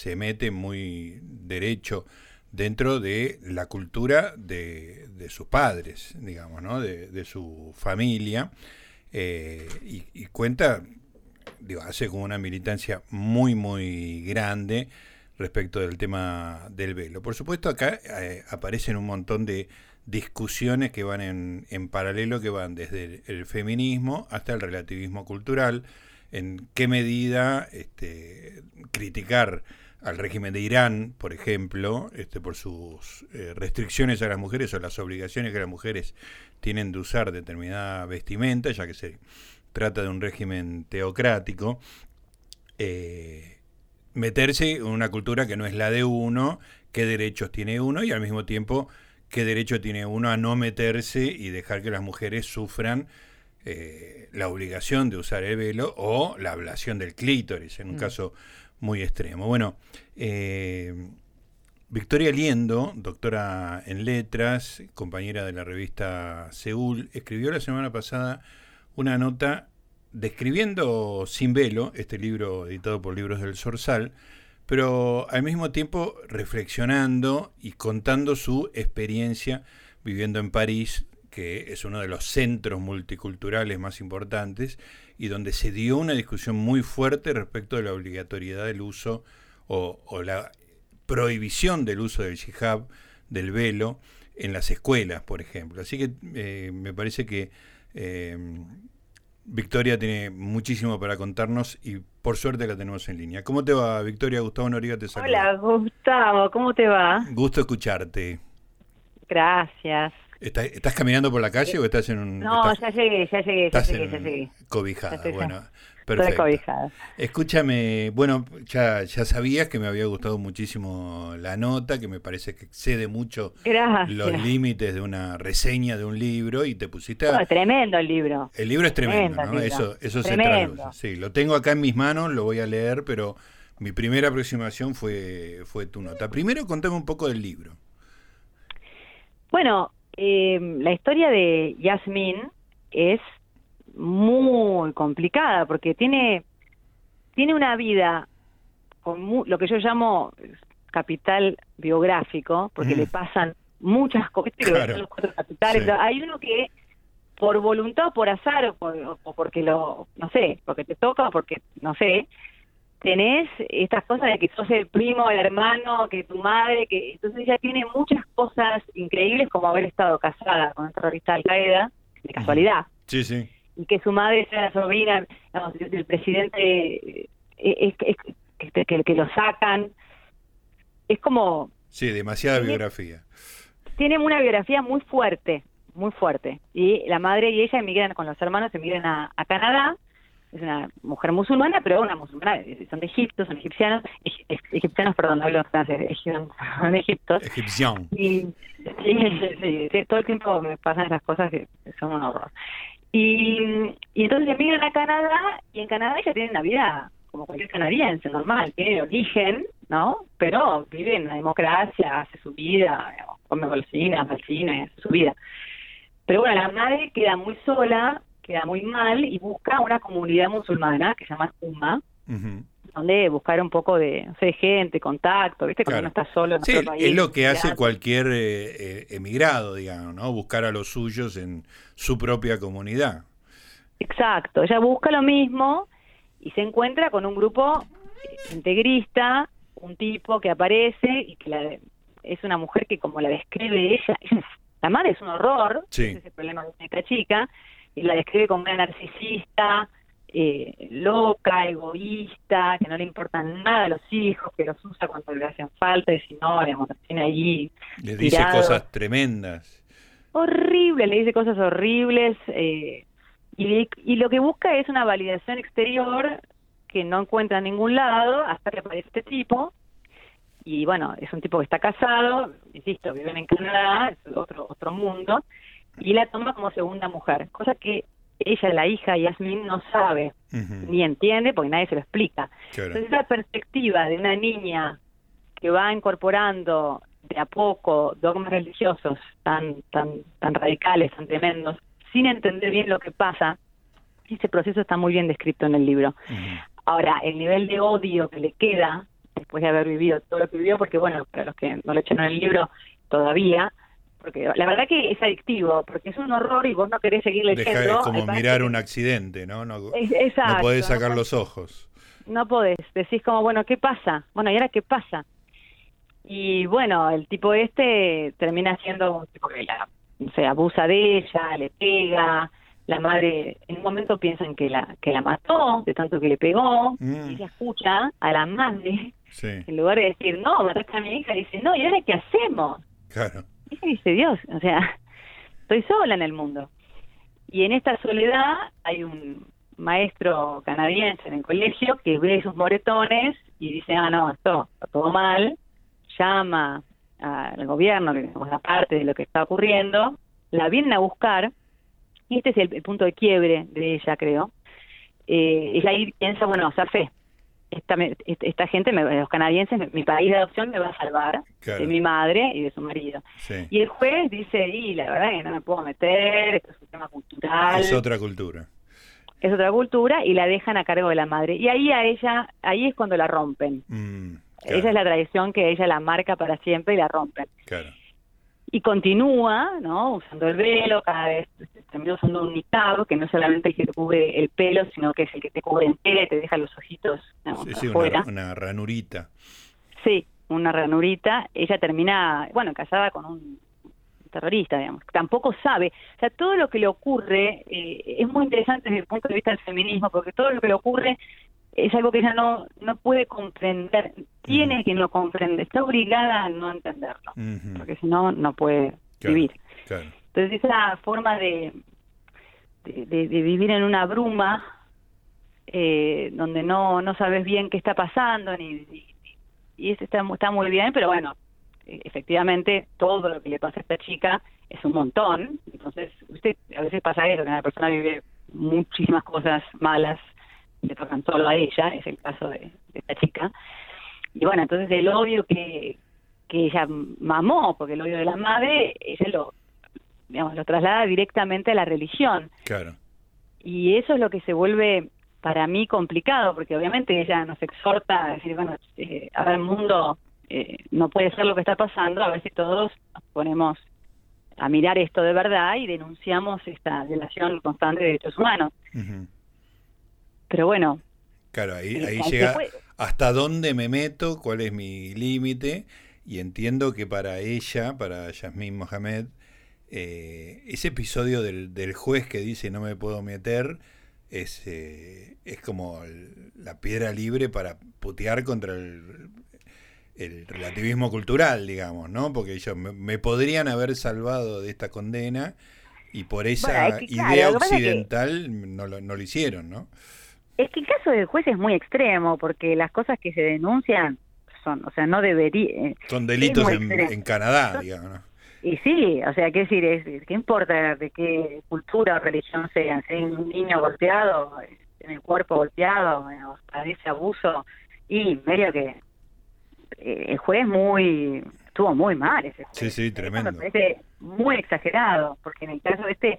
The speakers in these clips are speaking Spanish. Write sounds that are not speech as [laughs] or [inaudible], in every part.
se mete muy derecho dentro de la cultura de, sus padres, digamos, ¿no? de, su familia, eh, y, cuenta, digo, hace como una militancia muy, muy grande respecto del tema del velo. Por supuesto, acá eh, aparecen un montón de discusiones que van en, en paralelo, que van desde el, feminismo hasta el relativismo cultural, en qué medida este, criticar al régimen de Irán, por ejemplo, este, por sus eh, restricciones a las mujeres o las obligaciones que las mujeres tienen de usar determinada vestimenta, ya que se trata de un régimen teocrático, eh, meterse en una cultura que no es la de uno, qué derechos tiene uno y al mismo tiempo qué derecho tiene uno a no meterse y dejar que las mujeres sufran eh, la obligación de usar el velo o la ablación del clítoris, en un mm. caso muy extremo. Bueno, eh, Victoria Liendo, doctora en letras, compañera de la revista Seúl, escribió la semana pasada una nota describiendo Sin Velo, este libro editado por Libros del Sorsal, pero al mismo tiempo reflexionando y contando su experiencia viviendo en París, que es uno de los centros multiculturales más importantes y donde se dio una discusión muy fuerte respecto de la obligatoriedad del uso o, la prohibición del uso del hijab, del velo, en las escuelas, por ejemplo. Así que eh, me parece que eh, Victoria tiene muchísimo para contarnos y por suerte la tenemos en línea. ¿Cómo te va, Victoria? Gustavo Noriga te saluda. Hola, Gustavo, ¿cómo te va? Gusto escucharte. Gracias. ¿Estás, caminando por la calle o estás en un...? No, ya llegué, ya llegué, ya llegué, ya llegué. Cobijada, bueno. Perfecto. Escúchame, bueno, ya, ya sabías que me había gustado muchísimo la nota, que me parece que excede mucho los límites de una reseña de un libro y te pusiste a... tremendo el libro. El libro es tremendo, ¿no? Eso, eso se traduce. Sí, lo tengo acá en mis manos, lo voy a leer, pero mi primera aproximación fue, fue tu nota. Primero contame un poco del libro. Bueno, eh, la historia de Yasmin es muy complicada porque tiene, tiene una vida con lo que yo llamo capital biográfico, porque le mm. pasan muchas cosas. Claro. Hay uno que por voluntad o por azar o, porque lo, no sé, porque te toca o porque, no sé, tenés estas cosas de que sos el primo, el hermano, que tu madre, que entonces ella tiene muchas cosas increíbles como haber estado casada con un terrorista de Al Qaeda, de casualidad. Sí, sí y que su madre sea la sobrina del presidente eh, que, que, lo sacan. Es como... Sí, demasiada biografía. Tiene una biografía muy fuerte, muy fuerte. Y la madre y ella emigran con los hermanos, emigran a, a Canadá. Es una mujer musulmana, pero una musulmana, son de Egipto, son egipcianos, egipcianos, perdón, hablo francés, [laughs] son Egipto. Egipción. Y [laughs] sí, sí, todo el tiempo me pasan esas cosas que son un horror. Y, y entonces emigran a Canadá y en Canadá ella tiene una vida como cualquier canadiense, normal, tiene origen, ¿no? Pero vive en la democracia, hace su vida, come golosinas, al cine, hace su vida. Pero bueno, la madre queda muy sola, queda muy mal y busca una comunidad musulmana que se llama Umma, donde buscar un poco de, no sé, gente, contacto, ¿viste? Cuando uno está solo en sí, Es lo que hace cualquier eh, eh, emigrado, digamos, ¿no? Buscar a los suyos en su propia comunidad. Exacto, ella busca lo mismo y se encuentra con un grupo integrista, un tipo que aparece y que la, es una mujer que como la describe ella, la madre es un horror, ese es el problema de esta chica, y la describe como una narcisista, eh, loca, egoísta, que no le importan nada a los hijos, que los usa cuando le hacen falta y si no, digamos, tiene allí. Le dice cosas tremendas. Horrible, le dice cosas horribles. Eh, y, y lo que busca es una validación exterior que no encuentra en ningún lado hasta que aparece este tipo. Y bueno, es un tipo que está casado, insisto, viven en Canadá, es otro, otro mundo, y la toma como segunda mujer, cosa que ella, la hija Yasmin, no sabe ni entiende porque nadie se lo explica. Entonces, esa perspectiva de una niña que va incorporando de a poco dogmas religiosos tan, tan, tan radicales, tan tremendos, sin entender bien lo que pasa, ese proceso está muy bien descrito en el libro. Ahora, el nivel de odio que le queda después de haber vivido todo lo que vivió, porque bueno, para los que no lo echaron en el libro todavía, porque la verdad que es adictivo, porque es un horror y vos no querés seguir leyendo. Deja, es como mirar un accidente, ¿no? No, exacto, no podés sacar los ojos. No podés, decís como, bueno, ¿qué pasa? Bueno, ¿y ahora qué pasa? Y bueno, el tipo este termina siendo un tipo que la, se abusa de ella, le pega, la madre en un momento piensan que la que la mató de tanto que le pegó mm. y ella escucha a la madre en lugar de decir no mataste a mi hija dice no y ahora qué hacemos claro y dice Dios o sea estoy sola en el mundo y en esta soledad hay un maestro canadiense en el colegio que ve sus moretones y dice ah no esto está todo mal llama al gobierno que es la parte de lo que está ocurriendo la vienen a buscar y este es el, punto de quiebre de ella, creo. Eh, ella ahí piensa, bueno, hacer fe. Esta, esta gente, los canadienses, mi país de adopción me va a salvar de mi madre y de su marido. Y el juez dice, y la verdad que no me puedo meter, esto es un tema cultural. Es otra cultura. Es otra cultura y la dejan a cargo de la madre. Y ahí a ella, ahí es cuando la rompen. Mm, Esa es la tradición que ella la marca para siempre y la rompen. Claro y continúa, ¿no? Usando el velo, cada vez termina usando un niqab, que no solamente el que te cubre el pelo, sino que es el que te cubre entera y te deja los ojitos sí, sí, Una, una, ranurita. Sí, una ranurita. Ella termina, bueno, casada con un terrorista, digamos. Tampoco sabe. O sea, todo lo que le ocurre eh, es muy interesante desde el punto de vista del feminismo, porque todo lo que le ocurre es algo que ella no, no puede comprender, tiene que no comprender, está obligada a no entenderlo, porque si no, no puede vivir. Entonces esa forma de, de, vivir en una bruma, eh, donde no, no sabes bien qué está pasando, ni, y eso está, está muy bien, pero bueno, e, efectivamente todo lo que le pasa a esta chica es un montón, entonces usted a veces pasa eso, que una persona vive muchísimas cosas malas le tocan solo a ella, es el caso de, esta chica. Y bueno, entonces el odio que, que ella mamó, porque el odio de la madre, ella lo, digamos, lo traslada directamente a la religión. Claro. Y eso es lo que se vuelve para mí complicado, porque obviamente ella nos exhorta a decir, bueno, eh, ahora el mundo eh, no puede ser lo que está pasando, a ver si todos nos ponemos a mirar esto de verdad y denunciamos esta violación constante de derechos humanos. Pero bueno. Claro, ahí, ahí llega hasta dónde me meto, cuál es mi límite, y entiendo que para ella, para Yasmín Mohamed, eh, ese episodio del, del, juez que dice no me puedo meter es, eh, es como la piedra libre para putear contra el, el relativismo cultural, digamos, ¿no? Porque ellos me, podrían haber salvado de esta condena y por esa idea occidental no, lo, no lo hicieron, ¿no? Es que el caso del juez es muy extremo, porque las cosas que se denuncian son, o sea, no debería... Eh, son delitos en, Canadá, digamos. Y sí, o sea, ¿qué decir? Es, ¿Qué importa de qué cultura o religión sean? Si hay un niño golpeado, en el cuerpo golpeado, padece abuso, y medio que eh, el juez muy estuvo muy mal ese Sí, sí, tremendo. Me parece muy exagerado, porque en el caso de este,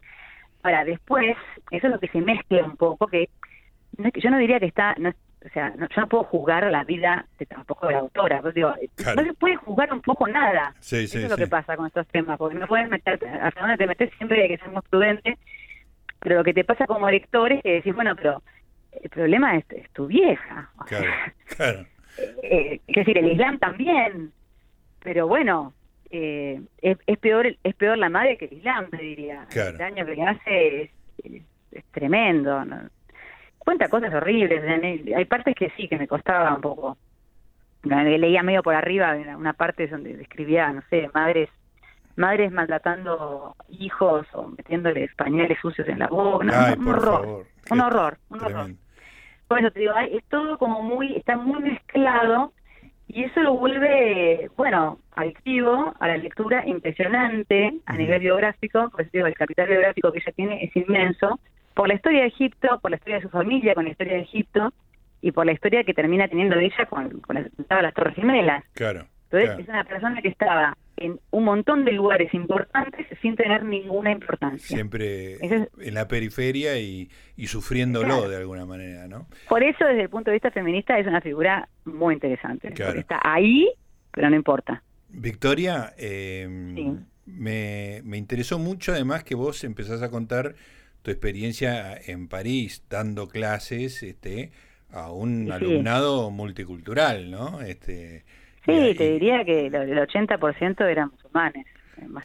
para después, eso es lo que se mezcla un poco, que yo no diría que está, no, o sea, yo no puedo juzgar la vida de, tampoco de la autora, pues digo, no se puede juzgar un poco nada. Eso es lo que pasa con estos temas, porque no puedes meter, hasta donde te metes siempre hay que ser muy prudente, pero lo que te pasa como lector es que decís, bueno, pero el problema es, tu vieja. [laughs] Claro, claro. Eh, es decir, el Islam también, pero bueno, eh, es, es, peor es peor la madre que el Islam, te diría. El daño que le hace es, es, es tremendo. ¿no? Cuenta cosas horribles. Hay partes que sí, que me costaba un poco. Leía medio por arriba una parte donde describía, no sé, madres madres maltratando hijos o metiéndoles pañales sucios en la boca. un, horror, un, horror, un horror, Por eso te digo, es todo como muy, está muy mezclado y eso lo vuelve, bueno, adictivo a la lectura, impresionante a nivel biográfico, pues digo, el capital biográfico que ella tiene es inmenso por la historia de Egipto, por la historia de su familia con la historia de Egipto y por la historia que termina teniendo ella con, con las Torres Gemelas. Claro. Entonces es una persona que estaba en un montón de lugares importantes sin tener ninguna importancia. Siempre en la periferia y, y sufriéndolo de alguna manera, ¿no? Por eso, desde el punto de vista feminista, es una figura muy interesante. Está ahí, pero no importa. Victoria, eh, me, me interesó mucho además que vos empezás a contar tu experiencia en París dando clases este, a un alumnado multicultural, ¿no? Este, Sí, te diría que el 80% eran musulmanes.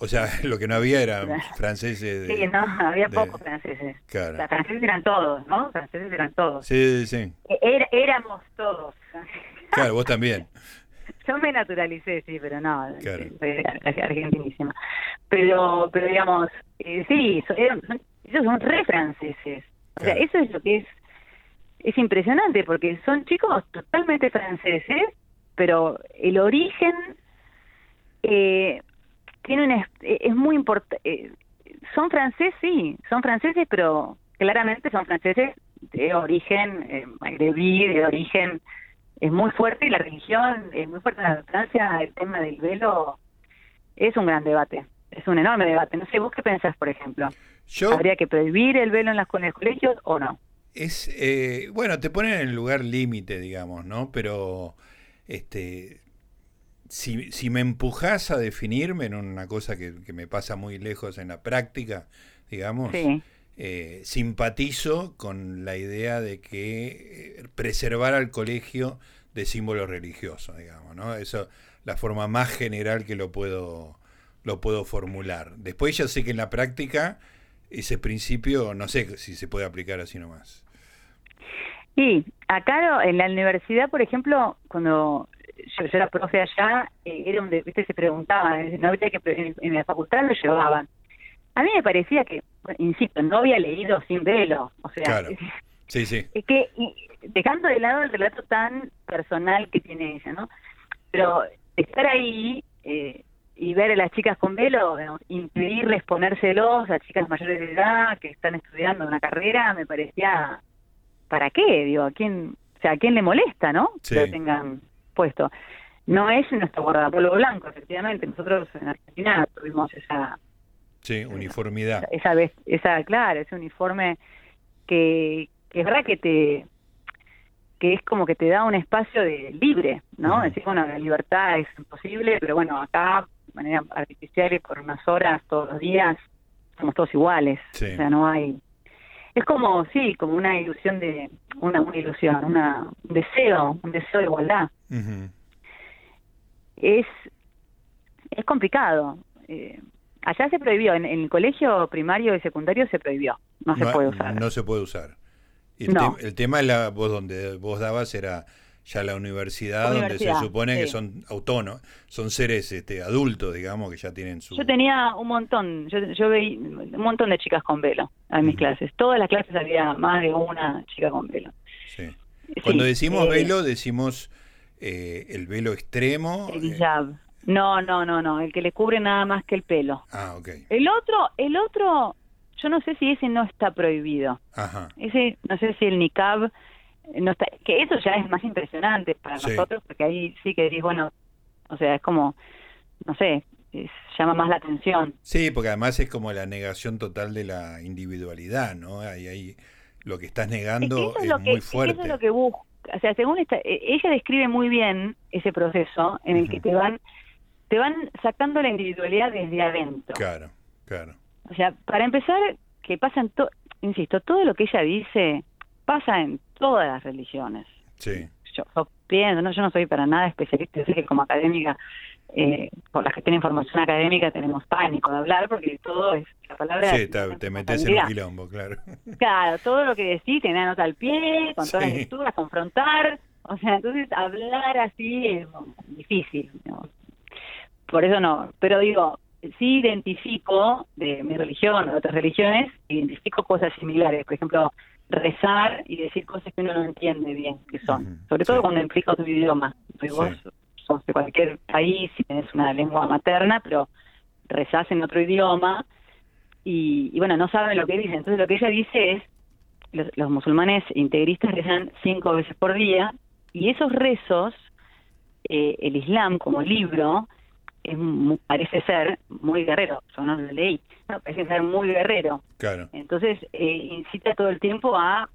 O sea, [laughs] lo que no había eran franceses. sí, no, había pocos franceses. Claro. Los franceses eran todos, ¿no? Franceses eran todos. Sí, sí. E, éramos todos. Claro, vos también. [laughs] [laughs] Yo me naturalicé, sí, pero no, claro. soy argentinísima. Pero, pero digamos, eh, sí, ellos son re franceses. O sea, eso es lo que es, es impresionante, porque son chicos totalmente franceses pero el origen eh, tiene un, es muy importante. Eh, son franceses, sí, son franceses, pero claramente son franceses de origen eh, magrebí, de origen es muy fuerte y la religión es muy fuerte en Francia. El tema del velo es un gran debate, es un enorme debate. No sé, vos qué pensás, por ejemplo. ¿Habría que prohibir el velo en, las, en los colegios o no? Es, eh, bueno, te ponen en el lugar límite, digamos, ¿no? Pero este, si, si me empujas a definirme en una cosa que, me pasa muy lejos en la práctica, digamos, eh, simpatizo con la idea de que eh, preservar al colegio de símbolos religiosos, digamos, ¿no? Eso, la forma más general que lo puedo, lo puedo formular. Después ya sé que en la práctica ese principio no sé si se puede aplicar así nomás. Sí, acá en la universidad, por ejemplo, cuando yo, era profe allá, eh, era donde ¿viste? se preguntaba, no que en, la facultad lo llevaban. A mí me parecía que, insisto, no había leído sin velo, o sea, claro. sí, sí. es que dejando de lado el relato tan personal que tiene ella, ¿no? Pero estar ahí eh, y ver a las chicas con velo, impedirles ponérselos a chicas mayores de edad que están estudiando una carrera, me parecía ¿para qué? Digo, ¿a quién, o sea, ¿a quién le molesta, no? Que lo tengan puesto. No es nuestro guardapolvo blanco, efectivamente. Nosotros en Argentina tuvimos esa... Sí, uniformidad. Esa, esa, esa claro, ese uniforme que, que es verdad que te que es como que te da un espacio de libre, ¿no? Decir, bueno, la libertad es imposible, pero bueno, acá de manera artificial y por unas horas todos los días somos todos iguales. O sea, no hay es como, sí, como una ilusión de, una, una ilusión, una, un deseo, un deseo de igualdad. Es, es complicado. Eh, allá se prohibió, en, el colegio primario y secundario se prohibió, no, se puede usar. No se puede usar. el, el tema, la, vos donde vos dabas era ya la universidad, donde se supone que son autónomos, son seres este, adultos, digamos, que ya tienen su... Yo tenía un montón, yo, yo veía un montón de chicas con velo en mis clases. Todas las clases había más de una chica con velo. Sí. Cuando decimos eh, velo, decimos eh, el velo extremo. El hijab. No, no, no, no, el que le cubre nada más que el pelo. Ah, ok. El otro, el otro, yo no sé si ese no está prohibido. Ajá. Ese, no sé si el niqab no que eso ya es más impresionante para nosotros porque ahí sí que decís bueno o sea es como no sé llama más la atención sí porque además es como la negación total de la individualidad no ahí ahí lo que estás negando es, muy fuerte eso es lo que busca o sea según esta, e, ella describe muy bien ese proceso en el que te van te van sacando la individualidad desde adentro claro claro o sea para empezar que pasan todo insisto todo lo que ella dice pasa en todas las religiones. Sí. Yo, pienso, no, yo no soy para nada especialista, sé que como académica, eh, por las que tienen formación académica, tenemos pánico de hablar porque todo es la palabra. Sí, te, metes en un quilombo, claro. Claro, todo lo que decís, tener nota al pie, con todas las lecturas, confrontar. O sea, entonces hablar así es difícil. Por eso no. Pero digo, sí identifico de mi religión o de otras religiones, identifico cosas similares. Por ejemplo, rezar y decir cosas que uno no entiende bien que son, sobre todo cuando implica otro idioma. Vos sos de cualquier país y tenés una lengua materna, pero rezás en otro idioma y, bueno, no saben lo que dicen. Entonces lo que ella dice es, los, musulmanes integristas rezan cinco veces por día y esos rezos, eh, el Islam como libro, es parece ser muy guerrero, yo no lo leí, no, parece ser muy guerrero. Claro. Entonces eh, incita todo el tiempo a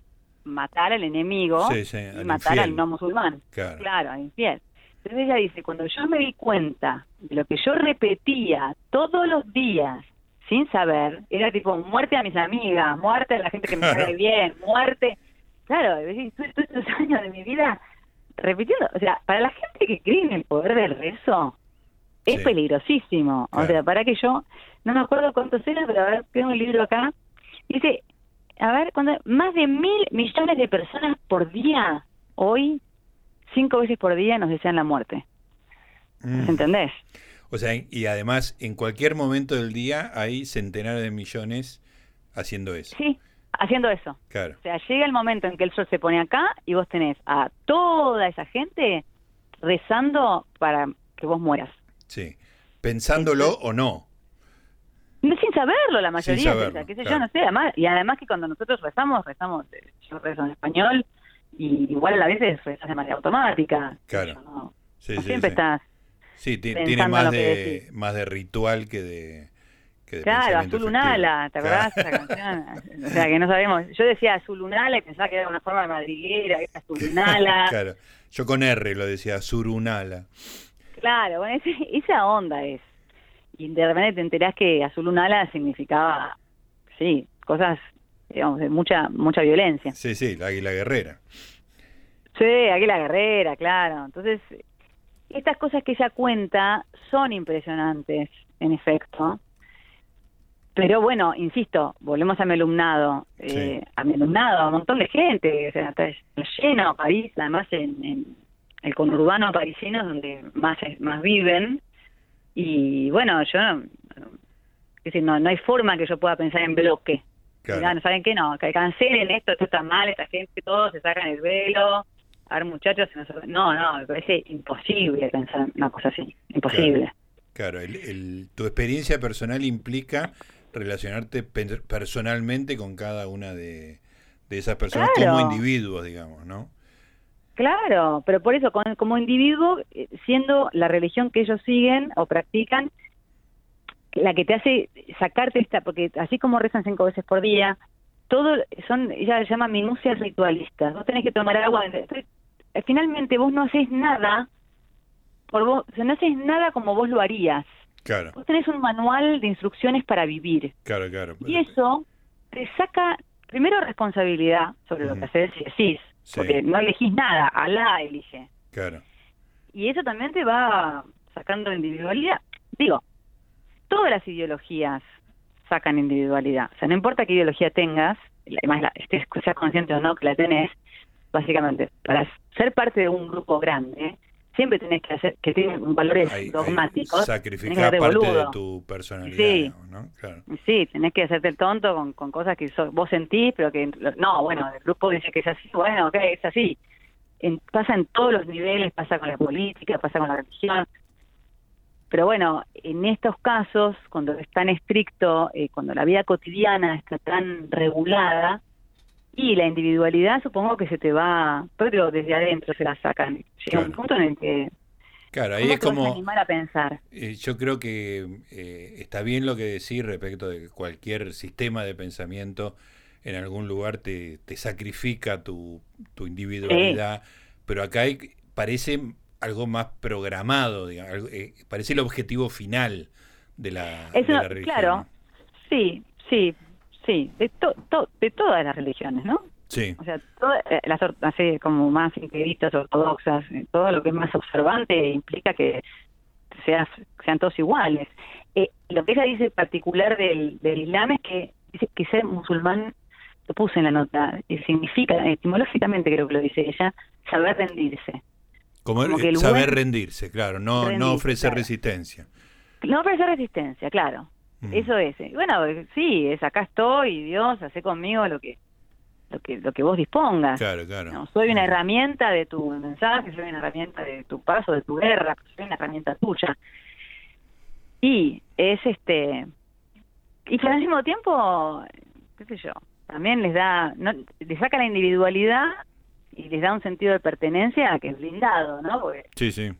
matar al enemigo y matar al no musulmán. Claro. claro, al infiel. Entonces ella dice, cuando yo me di cuenta de lo que yo repetía todos los días sin saber, era tipo muerte a mis amigas, muerte a la gente que me cae bien, muerte. Claro, todos estos años de mi vida repitiendo, o sea, para la gente que cree en el poder del rezo, es peligrosísimo. O sea, para que yo, no me acuerdo cuántos eran, pero a ver, tengo un libro acá. Dice, a ver, cuando más de mil millones de personas por día, hoy, cinco veces por día nos desean la muerte. Mm. ¿Entendés? O sea, y además, en cualquier momento del día hay centenares de millones haciendo eso. Sí, haciendo eso. Claro. O sea, llega el momento en que el sol se pone acá y vos tenés a toda esa gente rezando para que vos mueras. Sí, pensándolo o no. Sin saberlo la mayoría, qué sé yo, no sé, además, y además que cuando nosotros rezamos, rezamos, eh, yo rezo en español, y igual a veces rezas de manera automática. Claro. siempre estás Sí, tiene más de, más de ritual que de... Que claro, Azul Unala, ¿te acordás de esa canción? o sea, que no sabemos. Yo decía Azul Unala y pensaba que era una forma de madriguera, que era Azul [laughs] claro, yo con R lo decía, Surunala. Claro, bueno, esa onda es. Y de repente te enterás que Azul Unala significaba, sí, cosas, digamos, de mucha, mucha violencia. Sí, sí, la águila guerrera. Sí, águila guerrera, claro. Entonces, estas cosas que ella cuenta son impresionantes, en efecto. Pero bueno, insisto, volvemos a mi alumnado, eh, a mi alumnado, a un montón de gente, o sea, está lleno París, además en, el conurbano parisino donde más más viven y bueno, yo no, decir, no, no hay forma que yo pueda pensar en bloque. Claro. ¿no saben qué? No, que cancelen esto, esto está mal, esta gente, todos se sacan el velo, a ver muchachos, no, no, me parece imposible pensar una cosa así, imposible. Claro, el, tu experiencia personal implica relacionarte personalmente con cada una de, esas personas como individuos, digamos, ¿no? Claro, pero por eso, como individuo, eh, siendo la religión que ellos siguen o practican, la que te hace sacarte esta, porque así como rezan cinco veces por día, todo son, ella llama minucias ritualistas. Vos tenés que tomar agua, eh, finalmente vos no haces nada por vos, o sea, no haces nada como vos lo harías. Claro. Vos tenés un manual de instrucciones para vivir. Claro, claro. Y eso te saca primero responsabilidad sobre lo que haces y decís, porque no elegís nada, Alá elige. Claro. Y eso también te va sacando individualidad. Digo, todas las ideologías sacan individualidad. O sea, no importa qué ideología tengas, además la, estés seas consciente o no que la tenés, básicamente, para ser parte de un grupo grande, siempre tenés que hacer, que tiene valores dogmáticos. sacrificar parte de tu personalidad, sí, ¿no? Claro. Sí, tenés que hacerte el tonto con, con cosas que vos sentís, pero que, no, bueno, el grupo dice que es así, bueno, ok, es así. pasa en todos los niveles, pasa con la política, pasa con la religión. Pero bueno, en estos casos, cuando es tan estricto, eh, cuando la vida cotidiana está tan regulada, y la individualidad supongo que se te va, pero desde adentro se la sacan. Llega un punto en el que... Claro, ahí es como... animar a pensar? Eh, yo creo que eh, está bien lo que decís respecto de que cualquier sistema de pensamiento en algún lugar te, te sacrifica tu, tu individualidad, pero acá hay, parece algo más programado, digamos, eh, parece el objetivo final de la, de la religión. Claro, sí, sí, Sí, de, de todas las religiones, ¿no? Sí. O sea, todas eh, las así como más integristas, ortodoxas, eh, todo lo que es más observante implica que seas, sean todos iguales. Eh, lo que ella dice particular del, del Islam es que dice que ser musulmán, lo puse en la nota, significa, etimológicamente creo que lo dice ella, saber rendirse. Como, saber rendirse, claro, no, no ofrecer resistencia. No ofrecer resistencia, claro. Mm. Eso es. Eh, bueno, sí, es acá estoy, Dios, hace conmigo lo que lo que lo que vos dispongas. Claro, claro. No, soy una mm. herramienta de tu mensaje, soy una herramienta de tu paso, de tu guerra, soy una herramienta tuya. Y es este y que al mismo tiempo, qué sé yo, también les da no, les saca la individualidad y les da un sentido de pertenencia que es blindado, ¿no? sí, sí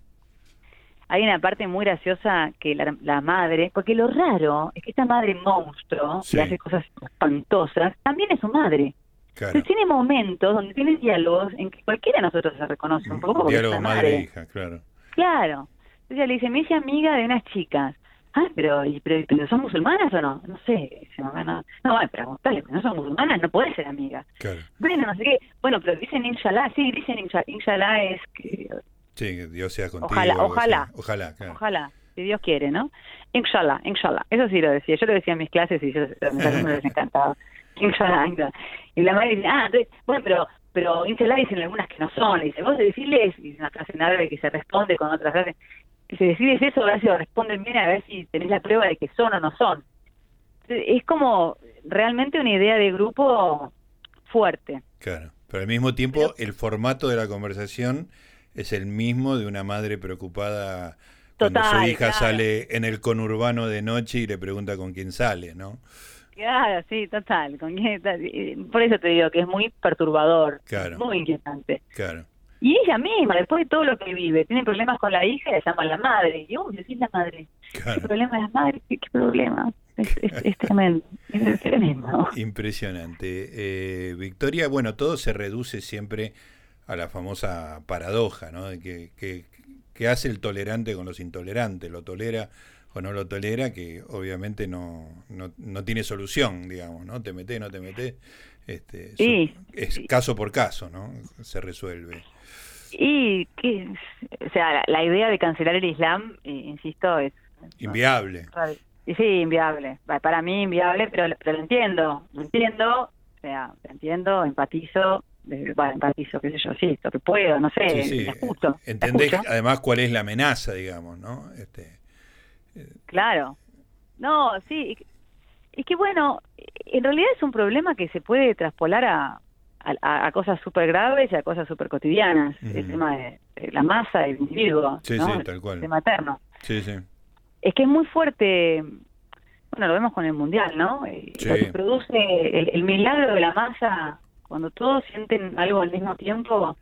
hay una parte muy graciosa que la, madre, porque lo raro es que esta madre monstruo, que hace cosas espantosas, también es su madre. Claro. tiene momentos donde tiene diálogos en que cualquiera de nosotros se reconoce un poco. Diálogo madre-hija, claro. Claro. Entonces le dice, me hice amiga de unas chicas. Ah, pero, pero, pero, ¿son musulmanas o no? No sé. No, no, no preguntarle, no son musulmanas, no puede ser amiga. Claro. Bueno, no sé qué. Bueno, pero dicen inshallah, sí, dicen inshallah, es que... Sí, que Dios sea contigo. Ojalá, ojalá. Ojalá, claro. Ojalá, si Dios quiere, ¿no? Inshallah, inshallah. Eso sí lo decía. Yo lo decía en mis clases y yo me les encantaba. Inshallah, inshallah. Y la madre dice, ah, entonces, bueno, pero pero inshallah dicen algunas que no son. Y dice, vos decirles, y una frase en árabe que se responde con otra frase si decides eso, a ver si lo responden bien, a ver si tenés la prueba de que son o no son. Es como realmente una idea de grupo fuerte. Claro, pero al mismo tiempo el formato de la conversación es el mismo de una madre preocupada cuando su hija sale en el conurbano de noche y le pregunta con quién sale, ¿no? Claro, sí, total. Por eso te digo que es muy perturbador, muy inquietante. Claro. Y ella misma, después de todo lo que vive, tiene problemas con la hija y la llama la madre. Y, uy, decís la madre. ¿Qué problema de la madre? ¿Qué, problema? Es, tremendo, es tremendo. Impresionante. Eh, Victoria, bueno, todo se reduce siempre a la famosa paradoja, ¿no? De que, que, que hace el tolerante con los intolerantes, lo tolera o no lo tolera, que obviamente no, no, no tiene solución, digamos, ¿no? Te metes, no te metes. Este, sí, es caso por caso, ¿no? Se resuelve. Y que, o sea, la, idea de cancelar el Islam, eh, insisto, es inviable. Sí, inviable. Para mí inviable, pero, pero lo entiendo, lo entiendo, o sea, lo entiendo, empatizo, bueno, empatizo, qué sé yo, sí, lo que puedo, no sé, sí, Entendés además cuál es la amenaza, digamos, ¿no? Este, eh, claro. No, sí, es que bueno, en realidad es un problema que se puede traspolar a, a, cosas súper graves y a cosas súper cotidianas. El tema de, la masa del individuo, sí, ¿no? sí, tal cual. De materno. Sí, sí. Es que es muy fuerte, bueno, lo vemos con el Mundial, ¿no? Eh, lo que produce el, milagro de la masa, cuando todos sienten algo al mismo tiempo,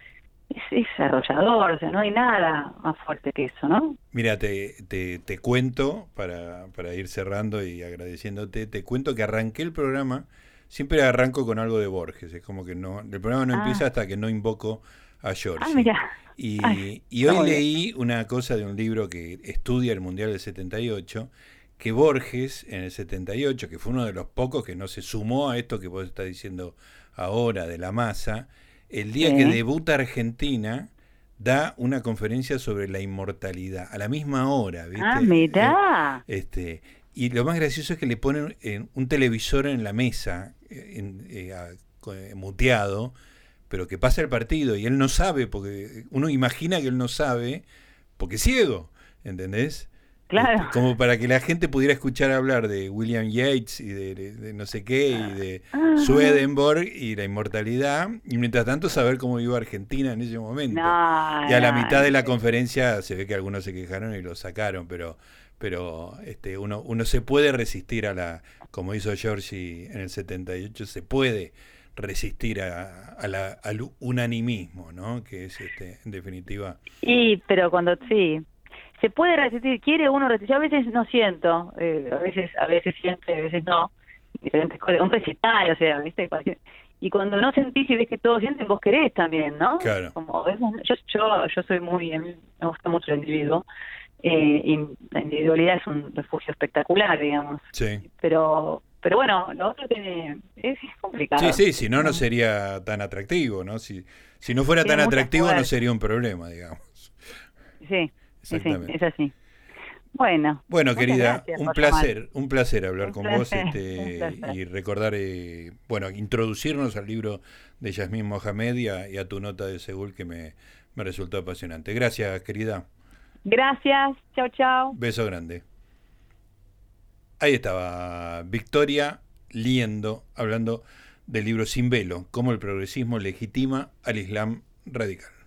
es, es arrollador, o sea, no hay nada más fuerte que eso, ¿no? Mira, te, te, te cuento, para, para ir cerrando y agradeciéndote, te cuento que arranqué el programa siempre arranco con algo de Borges, es como que no, el programa no ah. empieza hasta que no invoco a George. Ah, y, y, hoy leí una cosa de un libro que estudia el Mundial del 78, que Borges en el 78, que fue uno de los pocos que no se sumó a esto que vos estás diciendo ahora de la masa, el día que debuta Argentina, da una conferencia sobre la inmortalidad, a la misma hora, ¿viste? Ah, mira. Eh, este, y lo más gracioso es que le ponen un televisor en la mesa, en, eh, eh, muteado, pero que pasa el partido y él no sabe, porque uno imagina que él no sabe, porque es ciego, ¿entendés? Claro. Como para que la gente pudiera escuchar hablar de William Yates y de, no sé qué, y de ah. Swedenborg y la inmortalidad, y mientras tanto saber cómo iba Argentina en ese momento. y a la mitad de la conferencia se ve que algunos se quejaron y lo sacaron, pero pero este, uno, uno se puede resistir a la, como hizo Georgie en el 78, se puede resistir a, la, al unanimismo, ¿no? Que es, este, en definitiva... Sí, pero cuando sí, se puede resistir, quiere uno resistir, a veces no siento, eh, a veces a veces siento, a veces no, diferentes cosas, un recital, o sea, ¿viste? Y cuando no sentís y ves que todos sienten, vos querés también, ¿no? Claro. Como, yo, yo, yo soy muy, a mí me gusta mucho el individuo, eh, y la individualidad es un refugio espectacular, digamos. Sí. Pero, pero bueno, lo otro tiene, es, complicado. Sí, sí, si no, no sería tan atractivo, ¿no? Si, si no fuera tan atractivo, no sería un problema, digamos. Sí, sí, es así. Bueno, bueno querida, un placer, un placer hablar con vos este, [laughs] y recordar, eh, bueno, introducirnos al libro de Yasmín Mohamed y a, tu nota de Seúl que me, me resultó apasionante. Gracias, querida. Gracias, chao, chao. Beso grande. Ahí estaba Victoria Liendo hablando del libro Sin velo, cómo el progresismo legitima al Islam radical.